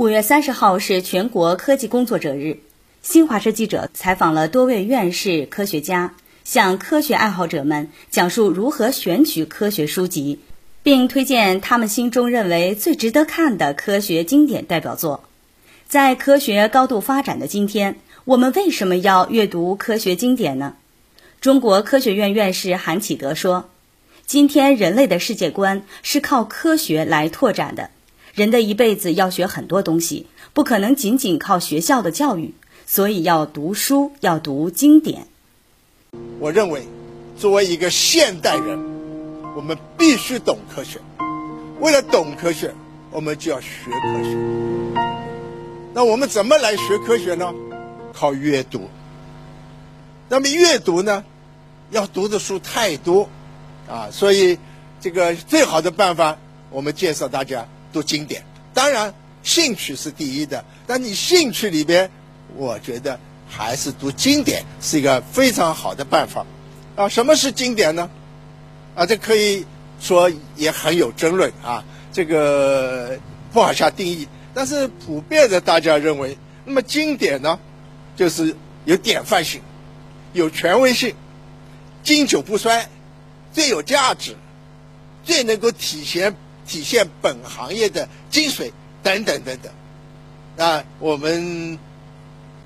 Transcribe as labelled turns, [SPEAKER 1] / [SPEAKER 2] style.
[SPEAKER 1] 五月三十号是全国科技工作者日，新华社记者采访了多位院士、科学家，向科学爱好者们讲述如何选取科学书籍，并推荐他们心中认为最值得看的科学经典代表作。在科学高度发展的今天，我们为什么要阅读科学经典呢？中国科学院院士韩启德说：“今天人类的世界观是靠科学来拓展的。”人的一辈子要学很多东西，不可能仅仅靠学校的教育，所以要读书，要读经典。
[SPEAKER 2] 我认为，作为一个现代人，我们必须懂科学。为了懂科学，我们就要学科学。那我们怎么来学科学呢？靠阅读。那么阅读呢，要读的书太多，啊，所以这个最好的办法，我们介绍大家。读经典，当然兴趣是第一的，但你兴趣里边，我觉得还是读经典是一个非常好的办法。啊，什么是经典呢？啊，这可以说也很有争论啊，这个不好下定义。但是普遍的大家认为，那么经典呢，就是有典范性，有权威性，经久不衰，最有价值，最能够体现。体现本行业的精髓等等等等，那我们